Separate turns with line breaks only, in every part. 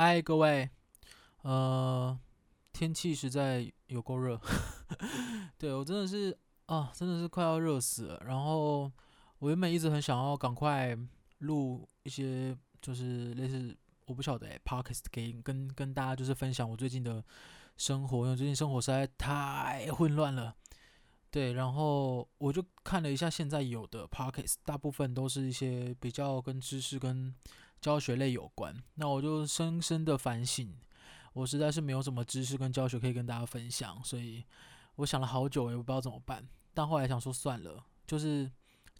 嗨，各位，呃，天气实在有够热，对，我真的是啊，真的是快要热死了。然后我原本一直很想要赶快录一些，就是类似我不晓得哎，Podcast 给跟跟大家就是分享我最近的生活，因为最近生活实在太混乱了。对，然后我就看了一下现在有的 Podcast，大部分都是一些比较跟知识跟教学类有关。那我就深深的反省，我实在是没有什么知识跟教学可以跟大家分享，所以我想了好久，也不知道怎么办。但后来想说算了，就是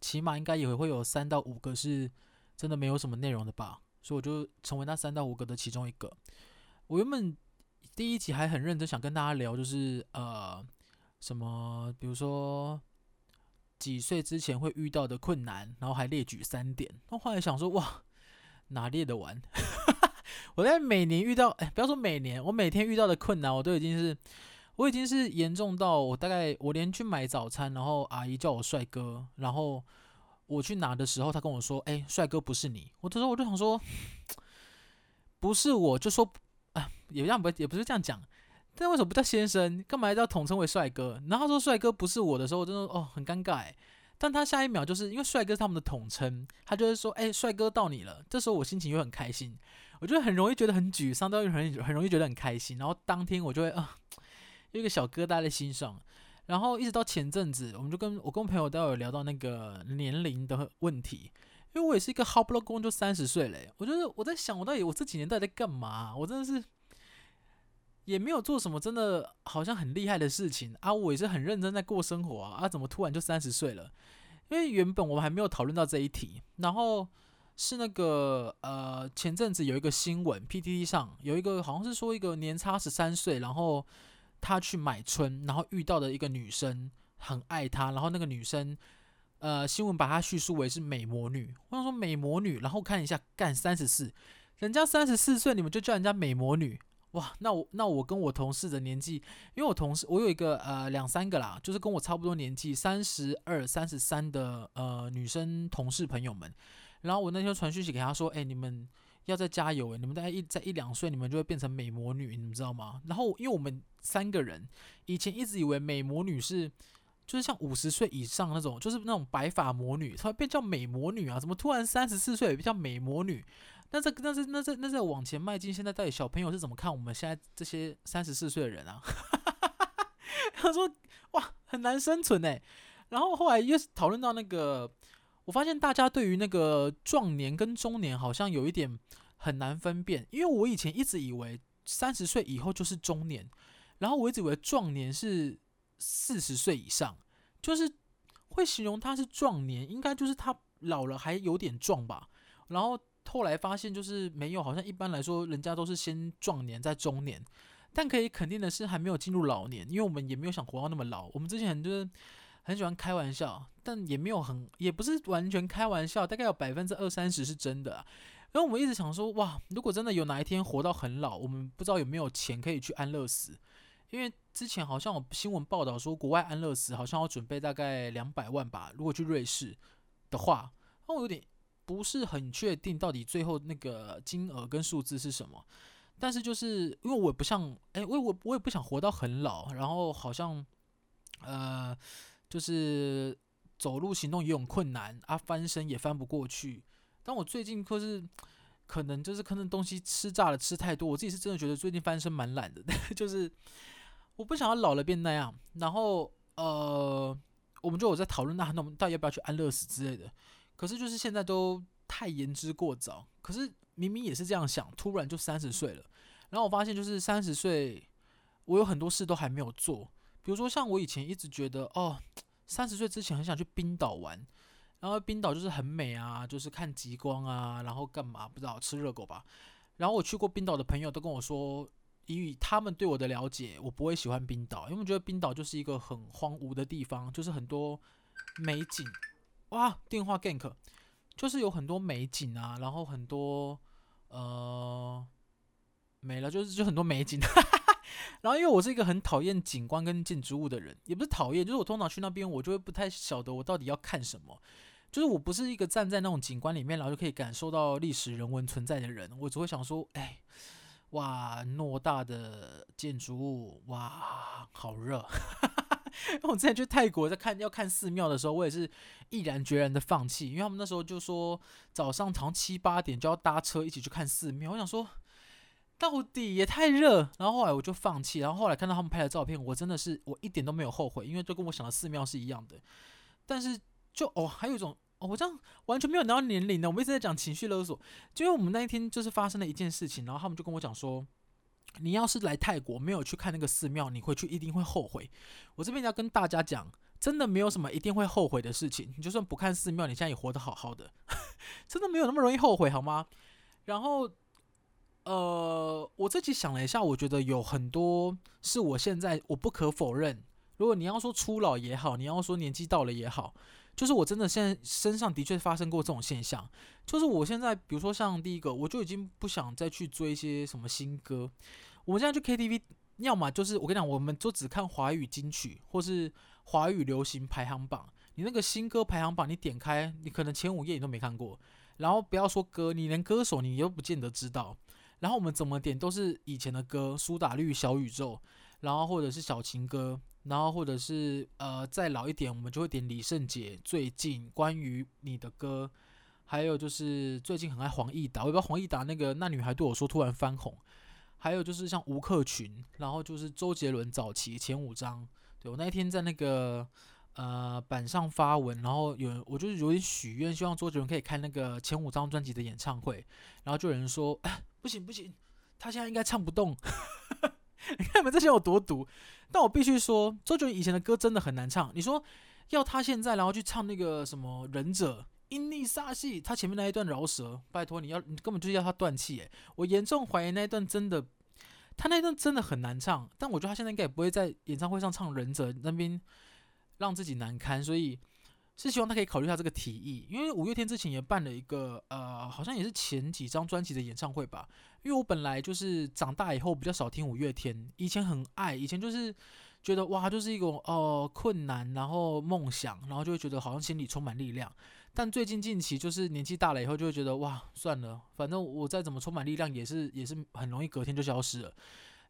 起码应该也会有三到五个是真的没有什么内容的吧，所以我就成为那三到五个的其中一个。我原本第一集还很认真想跟大家聊，就是呃。什么？比如说几岁之前会遇到的困难，然后还列举三点。那后来想说，哇，哪列得完？我在每年遇到，哎，不要说每年，我每天遇到的困难，我都已经是，我已经是严重到我大概我连去买早餐，然后阿姨叫我帅哥，然后我去拿的时候，他跟我说，哎，帅哥不是你。我这时我就想说，不是我就说，啊，也这样不也不是这样讲。但为什么不叫先生？干嘛要统称为帅哥？然后说帅哥不是我的时候，我真的哦很尴尬哎。但他下一秒就是因为帅哥是他们的统称，他就会说：“哎，帅哥到你了。”这时候我心情又很开心，我就很容易觉得很沮丧，到又很很容易觉得很开心。然后当天我就会啊，有一个小疙瘩在心上。然后一直到前阵子，我们就跟我跟朋友都有聊到那个年龄的问题，因为我也是一个好不容易就三十岁嘞。我觉得我在想，我到底我这几年到底在干嘛？我真的是。也没有做什么真的好像很厉害的事情啊，我也是很认真在过生活啊，啊，怎么突然就三十岁了？因为原本我们还没有讨论到这一题，然后是那个呃前阵子有一个新闻，PTT 上有一个好像是说一个年差十三岁，然后他去买春，然后遇到的一个女生很爱他，然后那个女生呃新闻把她叙述为是美魔女，我想说美魔女，然后看一下干三十四，人家三十四岁，你们就叫人家美魔女。哇，那我那我跟我同事的年纪，因为我同事我有一个呃两三个啦，就是跟我差不多年纪，三十二、三十三的呃女生同事朋友们，然后我那天传讯息给他说，哎，你们要再加油诶，你们大概一在一两岁，你们就会变成美魔女，你们知道吗？然后因为我们三个人以前一直以为美魔女是就是像五十岁以上那种，就是那种白发魔女，她变叫美魔女啊？怎么突然三十四岁也叫美魔女？那这、那这、那这、那这往前迈进，现在到底小朋友是怎么看我们现在这些三十四岁的人啊？他说：“哇，很难生存哎。”然后后来又讨论到那个，我发现大家对于那个壮年跟中年好像有一点很难分辨，因为我以前一直以为三十岁以后就是中年，然后我一直以为壮年是四十岁以上，就是会形容他是壮年，应该就是他老了还有点壮吧，然后。后来发现就是没有，好像一般来说，人家都是先壮年再中年，但可以肯定的是还没有进入老年，因为我们也没有想活到那么老。我们之前很就是很喜欢开玩笑，但也没有很也不是完全开玩笑，大概有百分之二三十是真的啊。然后我们一直想说，哇，如果真的有哪一天活到很老，我们不知道有没有钱可以去安乐死，因为之前好像有新闻报道说，国外安乐死好像要准备大概两百万吧，如果去瑞士的话，那我有点。不是很确定到底最后那个金额跟数字是什么，但是就是因为我不像，哎，我我我也不想活到很老，然后好像，呃，就是走路行动也有困难啊，翻身也翻不过去。但我最近可是可能就是可能东西吃炸了吃太多，我自己是真的觉得最近翻身蛮懒的，就是我不想要老了变那样。然后呃，我们就有在讨论，那那我们到底要不要去安乐死之类的？可是就是现在都太言之过早。可是明明也是这样想，突然就三十岁了。然后我发现就是三十岁，我有很多事都还没有做。比如说像我以前一直觉得，哦，三十岁之前很想去冰岛玩，然后冰岛就是很美啊，就是看极光啊，然后干嘛不知道吃热狗吧。然后我去过冰岛的朋友都跟我说，以他们对我的了解，我不会喜欢冰岛，因为我觉得冰岛就是一个很荒芜的地方，就是很多美景。哇，电话 gank，就是有很多美景啊，然后很多呃没了，就是就很多美景，然后因为我是一个很讨厌景观跟建筑物的人，也不是讨厌，就是我通常去那边，我就会不太晓得我到底要看什么，就是我不是一个站在那种景观里面，然后就可以感受到历史人文存在的人，我只会想说，哎，哇，偌大的建筑物，哇，好热。因 为我之前去泰国在看要看寺庙的时候，我也是毅然决然的放弃，因为他们那时候就说早上早上七八点就要搭车一起去看寺庙，我想说到底也太热，然后后来我就放弃，然后后来看到他们拍的照片，我真的是我一点都没有后悔，因为就跟我想的寺庙是一样的。但是就哦，还有一种哦，我这样完全没有拿到年龄呢，我们一直在讲情绪勒索，就因为我们那一天就是发生了一件事情，然后他们就跟我讲说。你要是来泰国没有去看那个寺庙，你回去一定会后悔。我这边要跟大家讲，真的没有什么一定会后悔的事情。你就算不看寺庙，你现在也活得好好的，真的没有那么容易后悔，好吗？然后，呃，我自己想了一下，我觉得有很多是我现在我不可否认。如果你要说初老也好，你要说年纪到了也好。就是我真的现在身上的确发生过这种现象，就是我现在比如说像第一个，我就已经不想再去追一些什么新歌。我们现在去 KTV，要么就是我跟你讲，我们就只看华语金曲或是华语流行排行榜。你那个新歌排行榜，你点开，你可能前五页你都没看过。然后不要说歌，你连歌手你又不见得知道。然后我们怎么点都是以前的歌，苏打绿、小宇宙，然后或者是小情歌。然后或者是呃再老一点，我们就会点李圣杰最近关于你的歌，还有就是最近很爱黄义达，我不知道黄义达那个那女孩对我说突然翻红，还有就是像吴克群，然后就是周杰伦早期前五张，对，我那一天在那个呃板上发文，然后有我就是有点许愿，希望周杰伦可以开那个前五张专辑的演唱会，然后就有人说，哎，不行不行，他现在应该唱不动。你看你们这些有多毒，但我必须说，周杰伦以前的歌真的很难唱。你说要他现在然后去唱那个什么忍者、阴力煞气，他前面那一段饶舌，拜托你要你根本就是要他断气诶，我严重怀疑那一段真的，他那一段真的很难唱。但我觉得他现在应该也不会在演唱会上唱忍者那边让自己难堪，所以。是希望他可以考虑一下这个提议，因为五月天之前也办了一个，呃，好像也是前几张专辑的演唱会吧。因为我本来就是长大以后比较少听五月天，以前很爱，以前就是觉得哇，就是一种呃困难，然后梦想，然后就会觉得好像心里充满力量。但最近近期就是年纪大了以后，就会觉得哇，算了，反正我再怎么充满力量，也是也是很容易隔天就消失了。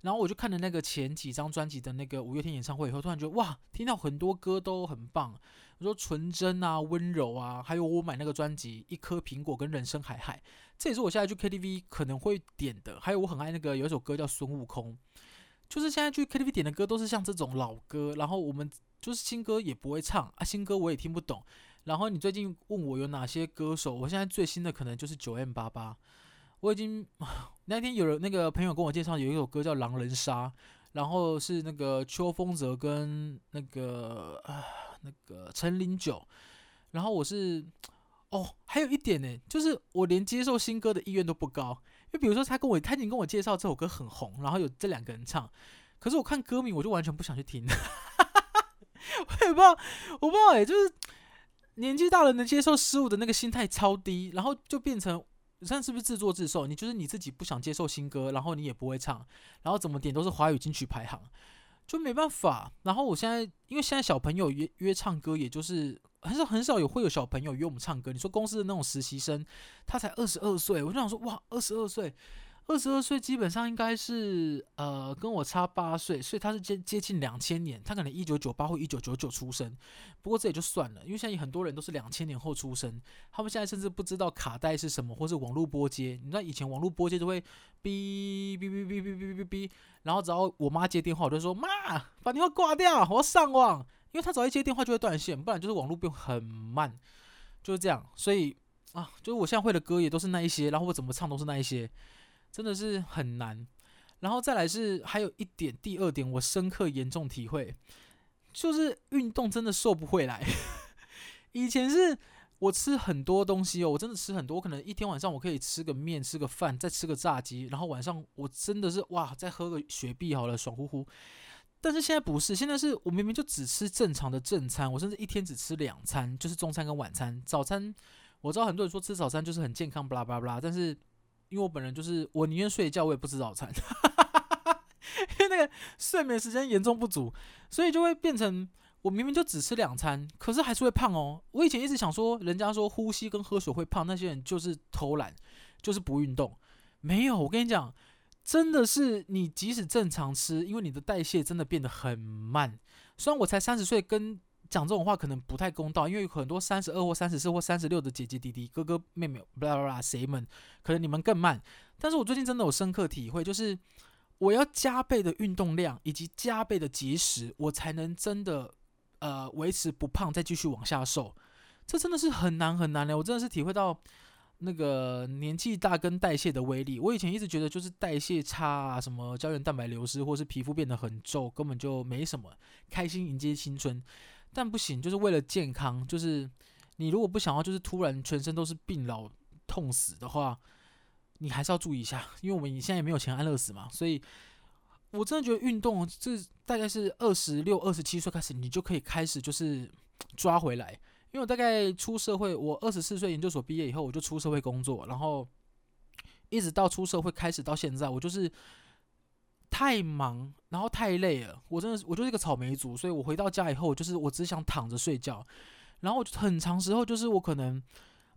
然后我就看了那个前几张专辑的那个五月天演唱会以后，突然觉得哇，听到很多歌都很棒。我说纯真啊，温柔啊，还有我买那个专辑《一颗苹果》跟《人生海海》，这也是我现在去 KTV 可能会点的。还有我很爱那个有一首歌叫《孙悟空》，就是现在去 KTV 点的歌都是像这种老歌，然后我们就是新歌也不会唱啊，新歌我也听不懂。然后你最近问我有哪些歌手，我现在最新的可能就是九 M 八八。我已经那天有人那个朋友跟我介绍有一首歌叫《狼人杀》，然后是那个邱风泽跟那个啊。那个陈零九，然后我是哦，还有一点呢，就是我连接受新歌的意愿都不高，因为比如说他跟我他已经跟我介绍这首歌很红，然后有这两个人唱，可是我看歌名我就完全不想去听，我也不知道，我不知道哎，就是年纪大了能接受失误的那个心态超低，然后就变成，你看是不是自作自受？你就是你自己不想接受新歌，然后你也不会唱，然后怎么点都是华语金曲排行。就没办法，然后我现在因为现在小朋友约约唱歌，也就是很少很少有会有小朋友约我们唱歌。你说公司的那种实习生，他才二十二岁，我就想说哇，二十二岁。二十二岁基本上应该是呃跟我差八岁，所以他是接接近两千年，他可能一九九八或一九九九出生。不过这也就算了，因为现在很多人都是两千年后出生，他们现在甚至不知道卡带是什么，或是网络拨接。你知道以前网络拨接都会哔哔哔哔哔哔哔哔，然后只要我妈接电话，我就说妈把电话挂掉，我要上网。因为他只要一接电话就会断线，不然就是网络变很慢，就是这样。所以啊，就是我现在会的歌也都是那一些，然后我怎么唱都是那一些。真的是很难，然后再来是还有一点，第二点我深刻严重体会，就是运动真的瘦不回来。以前是我吃很多东西哦，我真的吃很多，可能一天晚上我可以吃个面、吃个饭，再吃个炸鸡，然后晚上我真的是哇，再喝个雪碧好了，爽乎乎。但是现在不是，现在是我明明就只吃正常的正餐，我甚至一天只吃两餐，就是中餐跟晚餐。早餐我知道很多人说吃早餐就是很健康，巴拉巴拉，但是。因为我本人就是我宁愿睡觉，我也不吃早餐，因为那个睡眠时间严重不足，所以就会变成我明明就只吃两餐，可是还是会胖哦。我以前一直想说，人家说呼吸跟喝水会胖，那些人就是偷懒，就是不运动。没有，我跟你讲，真的是你即使正常吃，因为你的代谢真的变得很慢。虽然我才三十岁，跟讲这种话可能不太公道，因为有很多三十二或三十四或三十六的姐姐弟弟、哥哥妹妹，巴拉巴拉谁们，可能你们更慢。但是我最近真的有深刻体会，就是我要加倍的运动量以及加倍的节食，我才能真的呃维持不胖，再继续往下瘦。这真的是很难很难的，我真的是体会到那个年纪大跟代谢的威力。我以前一直觉得就是代谢差啊，什么胶原蛋白流失，或是皮肤变得很皱，根本就没什么，开心迎接青春。但不行，就是为了健康，就是你如果不想要，就是突然全身都是病老痛死的话，你还是要注意一下，因为我们现在也没有钱安乐死嘛。所以我真的觉得运动，这大概是二十六、二十七岁开始，你就可以开始就是抓回来。因为我大概出社会，我二十四岁研究所毕业以后，我就出社会工作，然后一直到出社会开始到现在，我就是太忙，然后太累了。我真的，我就是一个草莓族，所以我回到家以后，就是我只想躺着睡觉。然后很长时候，就是我可能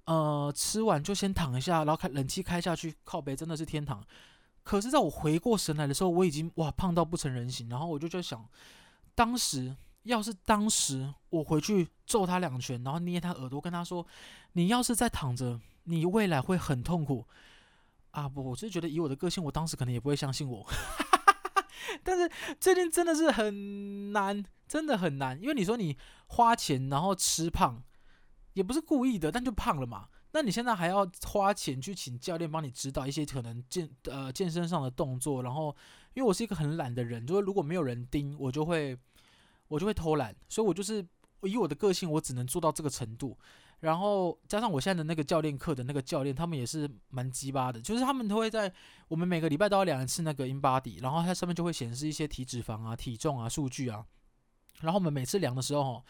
呃吃完就先躺一下，然后开冷气开下去，靠背真的是天堂。可是在我回过神来的时候，我已经哇胖到不成人形。然后我就在想，当时。要是当时我回去揍他两拳，然后捏他耳朵，跟他说：“你要是再躺着，你未来会很痛苦。”啊不，我是觉得以我的个性，我当时可能也不会相信我。但是最近真的是很难，真的很难，因为你说你花钱然后吃胖，也不是故意的，但就胖了嘛。那你现在还要花钱去请教练帮你指导一些可能健呃健身上的动作，然后因为我是一个很懒的人，就是如果没有人盯，我就会。我就会偷懒，所以我就是以我的个性，我只能做到这个程度。然后加上我现在的那个教练课的那个教练，他们也是蛮鸡巴的，就是他们都会在我们每个礼拜都要量一次那个 InBody，然后它上面就会显示一些体脂肪啊、体重啊数据啊。然后我们每次量的时候，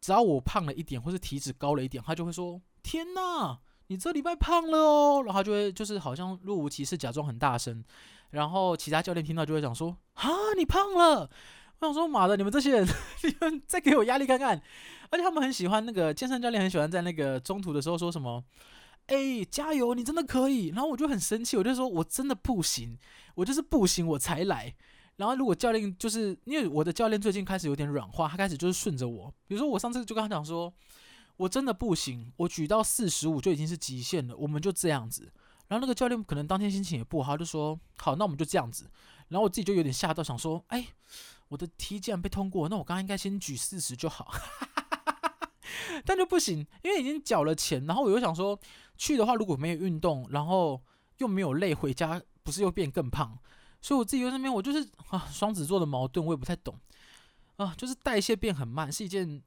只要我胖了一点或是体脂高了一点，他就会说：“天哪，你这礼拜胖了哦。”然后就会就是好像若无其事，假装很大声。然后其他教练听到就会讲说：“啊，你胖了。”我想说妈的，你们这些人，你们再给我压力看看。而且他们很喜欢那个健身教练，很喜欢在那个中途的时候说什么：“哎，加油，你真的可以。”然后我就很生气，我就说：“我真的不行，我就是不行，我才来。”然后如果教练就是因为我的教练最近开始有点软化，他开始就是顺着我。比如说我上次就跟他讲说：“我真的不行，我举到四十五就已经是极限了，我们就这样子。”然后那个教练可能当天心情也不好，就说：“好，那我们就这样子。”然后我自己就有点吓到，想说：“哎。”我的 T 既然被通过，那我刚刚应该先举四十就好，但就不行，因为已经缴了钱。然后我又想说，去的话如果没有运动，然后又没有累，回家不是又变更胖？所以我自己在那边，我就是啊，双子座的矛盾，我也不太懂啊，就是代谢变很慢，是一件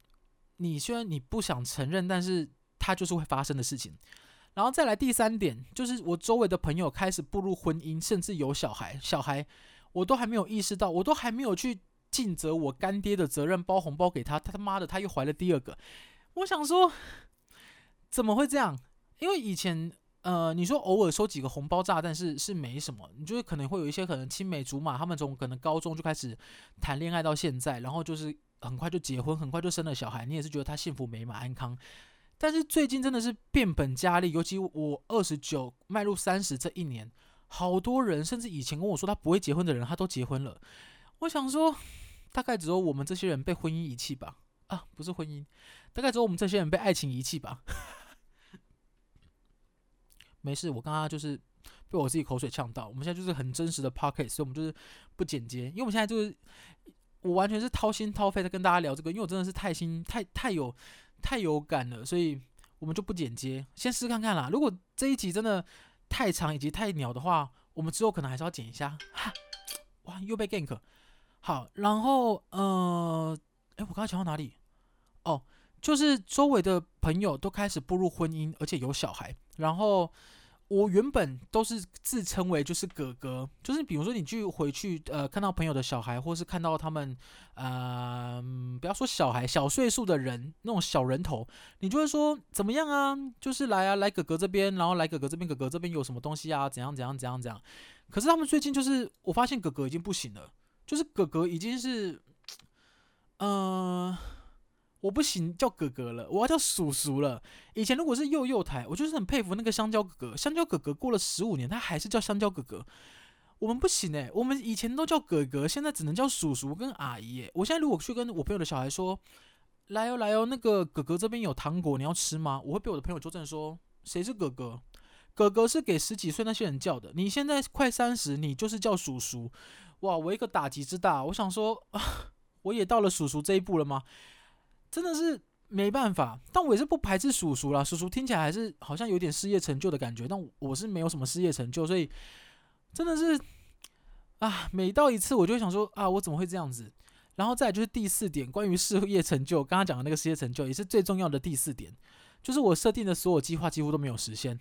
你虽然你不想承认，但是它就是会发生的事情。然后再来第三点，就是我周围的朋友开始步入婚姻，甚至有小孩，小孩我都还没有意识到，我都还没有去。尽责我干爹的责任，包红包给他，他他妈的他又怀了第二个。我想说，怎么会这样？因为以前，呃，你说偶尔收几个红包炸弹是是没什么，你就是可能会有一些可能青梅竹马，他们从可能高中就开始谈恋爱到现在，然后就是很快就结婚，很快就生了小孩，你也是觉得他幸福美满安康。但是最近真的是变本加厉，尤其我二十九迈入三十这一年，好多人甚至以前跟我说他不会结婚的人，他都结婚了。我想说，大概只有我们这些人被婚姻遗弃吧？啊，不是婚姻，大概只有我们这些人被爱情遗弃吧？没事，我刚刚就是被我自己口水呛到。我们现在就是很真实的 pocket，所以我们就是不剪接，因为我们现在就是我完全是掏心掏肺的跟大家聊这个，因为我真的是太心太太有太有感了，所以我们就不剪接，先试试看看啦。如果这一集真的太长以及太鸟的话，我们之后可能还是要剪一下。哈，哇，又被 gank。好，然后呃，哎，我刚才讲到哪里？哦，就是周围的朋友都开始步入婚姻，而且有小孩。然后我原本都是自称为就是哥哥，就是比如说你去回去呃看到朋友的小孩，或是看到他们呃不要说小孩小岁数的人那种小人头，你就会说怎么样啊？就是来啊，来哥哥这边，然后来哥哥这边，哥哥这边有什么东西啊？怎样怎样怎样怎样？可是他们最近就是我发现哥哥已经不行了。就是哥哥已经是，嗯、呃，我不行叫哥哥了，我要叫叔叔了。以前如果是幼幼台，我就是很佩服那个香蕉哥哥。香蕉哥哥过了十五年，他还是叫香蕉哥哥。我们不行哎，我们以前都叫哥哥，现在只能叫叔叔跟阿姨哎。我现在如果去跟我朋友的小孩说，来哦来哦，那个哥哥这边有糖果，你要吃吗？我会被我的朋友纠正说，谁是哥哥？哥哥是给十几岁那些人叫的，你现在快三十，你就是叫叔叔。哇，我一个打击之大，我想说啊，我也到了叔叔这一步了吗？真的是没办法，但我也是不排斥叔叔啦。叔叔听起来还是好像有点事业成就的感觉，但我是没有什么事业成就，所以。真的是啊，每到一次我就想说啊，我怎么会这样子？然后再就是第四点，关于事业成就，刚刚讲的那个事业成就也是最重要的第四点，就是我设定的所有计划几乎都没有实现，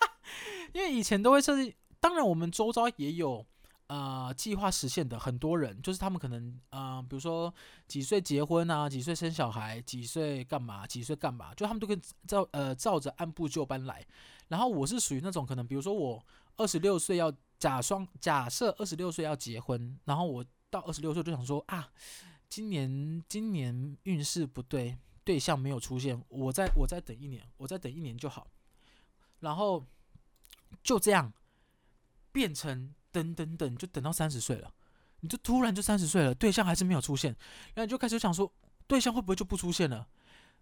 因为以前都会设定，当然我们周遭也有呃计划实现的很多人，就是他们可能呃，比如说几岁结婚啊，几岁生小孩，几岁干嘛，几岁干嘛，就他们都跟照呃照着按部就班来，然后我是属于那种可能，比如说我二十六岁要。假双假设二十六岁要结婚，然后我到二十六岁就想说啊，今年今年运势不对，对象没有出现，我再我再等一年，我再等一年就好，然后就这样变成等等等，就等到三十岁了，你就突然就三十岁了，对象还是没有出现，然后你就开始想说，对象会不会就不出现了？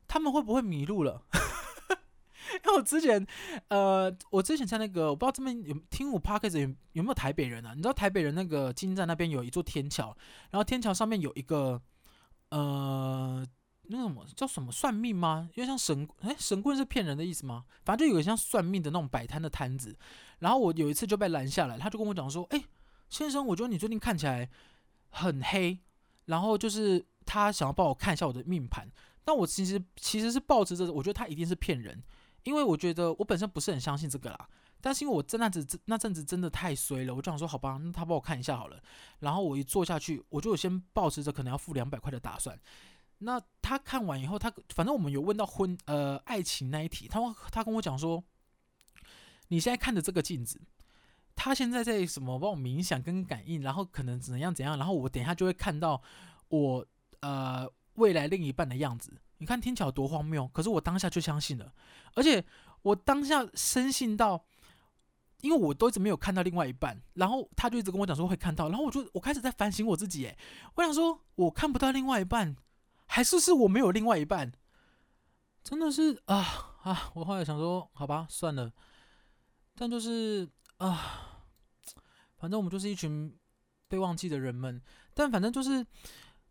他们会不会迷路了？因为我之前，呃，我之前在那个，我不知道这边有听我 podcast 有有没有台北人啊？你知道台北人那个金站那边有一座天桥，然后天桥上面有一个，呃，那什么叫什么算命吗？因为像神，哎，神棍是骗人的意思吗？反正就有一个像算命的那种摆摊的摊子。然后我有一次就被拦下来，他就跟我讲说，哎，先生，我觉得你最近看起来很黑，然后就是他想要帮我看一下我的命盘。但我其实其实是抱着这，我觉得他一定是骗人。因为我觉得我本身不是很相信这个啦，但是因为我这阵子那阵子真的太衰了，我就想说好吧，那他帮我看一下好了。然后我一坐下去，我就先抱持着可能要付两百块的打算。那他看完以后，他反正我们有问到婚呃爱情那一题，他他跟我讲说，你现在看着这个镜子，他现在在什么帮我冥想跟感应，然后可能怎样怎样，然后我等一下就会看到我呃未来另一半的样子。你看听起来多荒谬，可是我当下就相信了，而且我当下深信到，因为我都一直没有看到另外一半，然后他就一直跟我讲说会看到，然后我就我开始在反省我自己，诶，我想说我看不到另外一半，还是是我没有另外一半，真的是啊啊！我后来想说，好吧，算了，但就是啊，反正我们就是一群被忘记的人们，但反正就是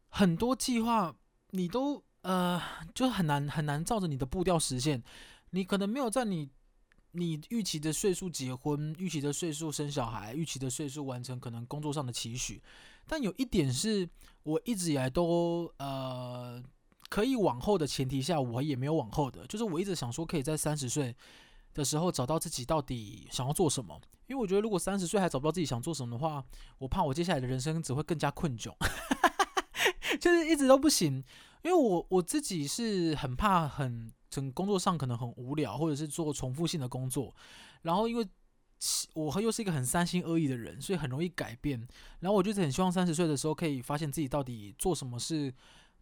很多计划你都。呃，就很难很难照着你的步调实现。你可能没有在你你预期的岁数结婚，预期的岁数生小孩，预期的岁数完成可能工作上的期许。但有一点是我一直以来都呃可以往后的前提下，我也没有往后的，就是我一直想说可以在三十岁的时候找到自己到底想要做什么。因为我觉得如果三十岁还找不到自己想做什么的话，我怕我接下来的人生只会更加困窘，就是一直都不行。因为我我自己是很怕很从工作上可能很无聊，或者是做重复性的工作，然后因为我又是一个很三心二意的人，所以很容易改变。然后我就是很希望三十岁的时候可以发现自己到底做什么是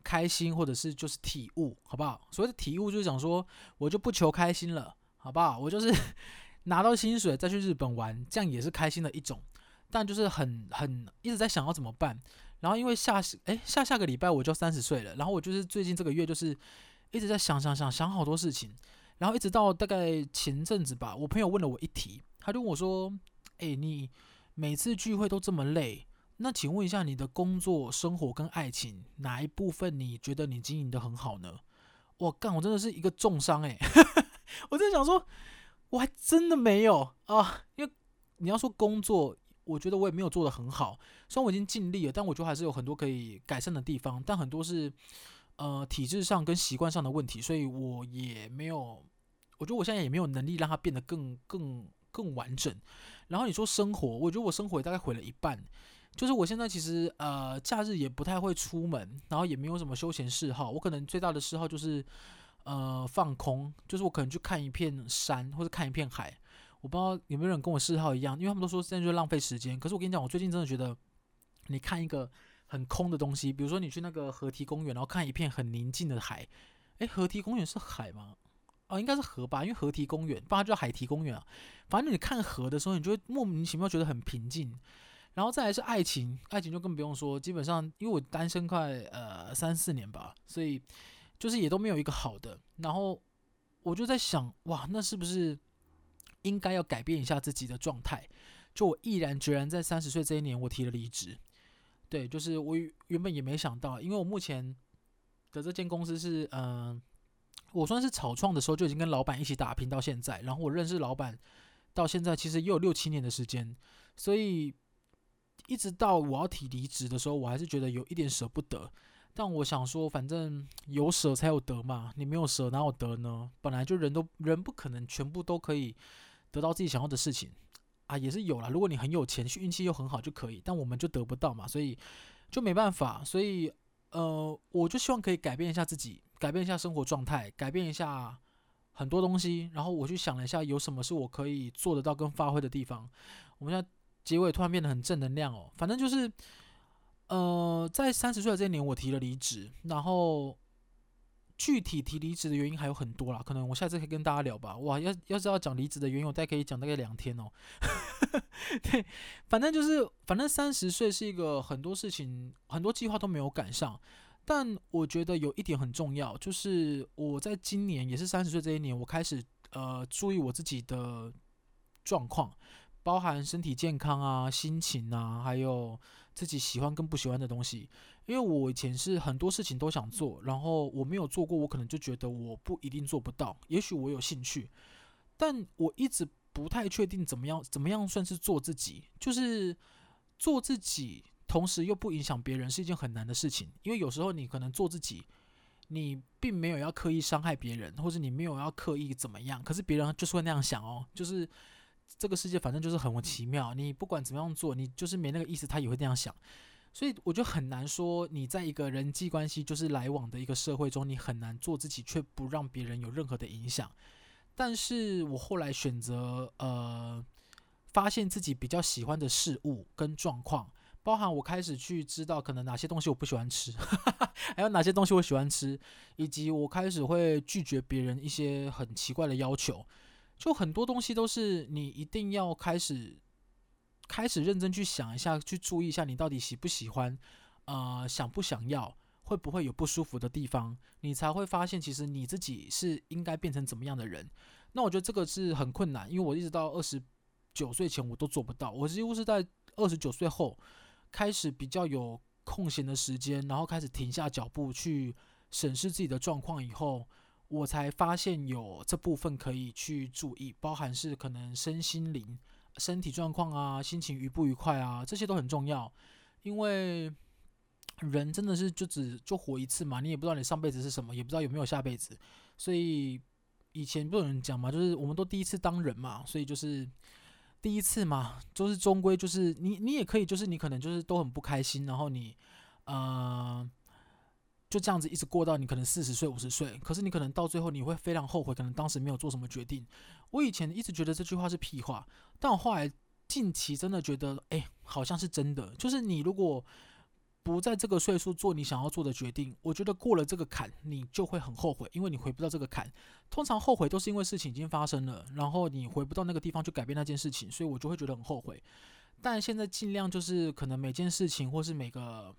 开心，或者是就是体悟，好不好？所谓的体悟就是讲说，我就不求开心了，好不好？我就是 拿到薪水再去日本玩，这样也是开心的一种。但就是很很一直在想要怎么办。然后因为下哎下下个礼拜我就三十岁了，然后我就是最近这个月就是一直在想想想想好多事情，然后一直到大概前阵子吧，我朋友问了我一题，他就问我说：“哎，你每次聚会都这么累，那请问一下你的工作、生活跟爱情哪一部分你觉得你经营得很好呢？”我干，我真的是一个重伤哎，我在想说，我还真的没有啊，因为你要说工作。我觉得我也没有做得很好，虽然我已经尽力了，但我觉得还是有很多可以改善的地方。但很多是，呃，体制上跟习惯上的问题，所以我也没有，我觉得我现在也没有能力让它变得更、更、更完整。然后你说生活，我觉得我生活也大概毁了一半。就是我现在其实呃，假日也不太会出门，然后也没有什么休闲嗜好。我可能最大的嗜好就是呃放空，就是我可能去看一片山或者看一片海。我不知道有没有人跟我嗜好一样，因为他们都说这样就浪费时间。可是我跟你讲，我最近真的觉得，你看一个很空的东西，比如说你去那个河堤公园，然后看一片很宁静的海。诶，河堤公园是海吗？哦，应该是河吧，因为河堤公园，不然就叫海堤公园啊。反正你看河的时候，你就会莫名其妙觉得很平静。然后再来是爱情，爱情就更不用说，基本上因为我单身快呃三四年吧，所以就是也都没有一个好的。然后我就在想，哇，那是不是应该要改变一下自己的状态？就我毅然决然在三十岁这一年，我提了离职。对，就是我原本也没想到，因为我目前的这间公司是嗯、我算是草创的时候就已经跟老板一起打拼到现在，然后我认识老板到现在其实也有六七年的时间，所以。一直到我要提离职的时候，我还是觉得有一点舍不得。但我想说，反正有舍才有得嘛，你没有舍哪有得呢？本来就人都人不可能全部都可以得到自己想要的事情啊，也是有啦。如果你很有钱，运气又很好就可以，但我们就得不到嘛，所以就没办法。所以呃，我就希望可以改变一下自己，改变一下生活状态，改变一下很多东西。然后我去想了一下，有什么是我可以做得到跟发挥的地方。我们现在。结尾突然变得很正能量哦，反正就是，呃，在三十岁的这一年，我提了离职，然后具体提离职的原因还有很多啦，可能我下次可以跟大家聊吧。哇，要要是要讲离职的原因，我大概可以讲大概两天哦。对，反正就是，反正三十岁是一个很多事情、很多计划都没有赶上，但我觉得有一点很重要，就是我在今年也是三十岁这一年，我开始呃注意我自己的状况。包含身体健康啊、心情啊，还有自己喜欢跟不喜欢的东西。因为我以前是很多事情都想做，然后我没有做过，我可能就觉得我不一定做不到。也许我有兴趣，但我一直不太确定怎么样，怎么样算是做自己。就是做自己，同时又不影响别人，是一件很难的事情。因为有时候你可能做自己，你并没有要刻意伤害别人，或者你没有要刻意怎么样，可是别人就是会那样想哦，就是。这个世界反正就是很奇妙，你不管怎么样做，你就是没那个意思，他也会那样想。所以我就很难说，你在一个人际关系就是来往的一个社会中，你很难做自己，却不让别人有任何的影响。但是我后来选择，呃，发现自己比较喜欢的事物跟状况，包含我开始去知道可能哪些东西我不喜欢吃，还有哪些东西我喜欢吃，以及我开始会拒绝别人一些很奇怪的要求。就很多东西都是你一定要开始，开始认真去想一下，去注意一下你到底喜不喜欢，呃，想不想要，会不会有不舒服的地方，你才会发现其实你自己是应该变成怎么样的人。那我觉得这个是很困难，因为我一直到二十九岁前我都做不到，我几乎是在二十九岁后开始比较有空闲的时间，然后开始停下脚步去审视自己的状况以后。我才发现有这部分可以去注意，包含是可能身心灵、身体状况啊、心情愉不愉快啊，这些都很重要。因为人真的是就只就活一次嘛，你也不知道你上辈子是什么，也不知道有没有下辈子。所以以前不有人讲嘛，就是我们都第一次当人嘛，所以就是第一次嘛，就是终归就是你你也可以，就是你可能就是都很不开心，然后你呃。就这样子一直过到你可能四十岁、五十岁，可是你可能到最后你会非常后悔，可能当时没有做什么决定。我以前一直觉得这句话是屁话，但我后来近期真的觉得，哎，好像是真的。就是你如果不在这个岁数做你想要做的决定，我觉得过了这个坎，你就会很后悔，因为你回不到这个坎。通常后悔都是因为事情已经发生了，然后你回不到那个地方去改变那件事情，所以我就会觉得很后悔。但现在尽量就是可能每件事情或是每个。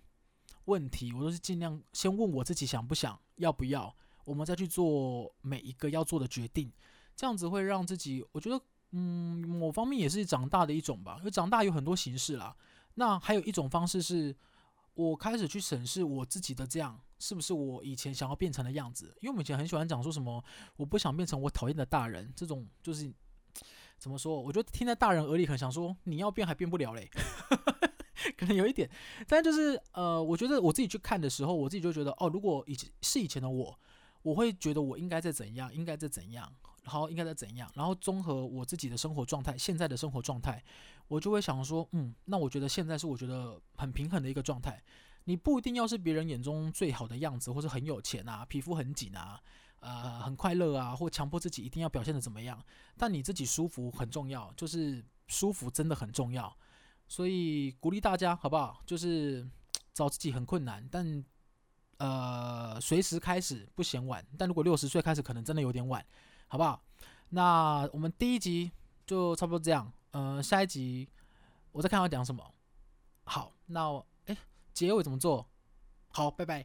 问题我都是尽量先问我自己想不想要不要，我们再去做每一个要做的决定，这样子会让自己我觉得嗯某方面也是长大的一种吧，因为长大有很多形式啦。那还有一种方式是，我开始去审视我自己的这样是不是我以前想要变成的样子，因为我们以前很喜欢讲说什么我不想变成我讨厌的大人，这种就是怎么说？我觉得听在大人耳里很想说你要变还变不了嘞。可能有一点，但就是呃，我觉得我自己去看的时候，我自己就觉得哦，如果以前是以前的我，我会觉得我应该在怎样，应该在怎样，然后应该在怎样，然后综合我自己的生活状态，现在的生活状态，我就会想说，嗯，那我觉得现在是我觉得很平衡的一个状态。你不一定要是别人眼中最好的样子，或是很有钱啊，皮肤很紧啊，呃，很快乐啊，或强迫自己一定要表现得怎么样，但你自己舒服很重要，就是舒服真的很重要。所以鼓励大家，好不好？就是找自己很困难，但呃，随时开始不嫌晚。但如果六十岁开始，可能真的有点晚。好不好？那我们第一集就差不多这样，呃，下一集我再看要讲什么。好，那我，哎，结尾怎么做？好，拜拜。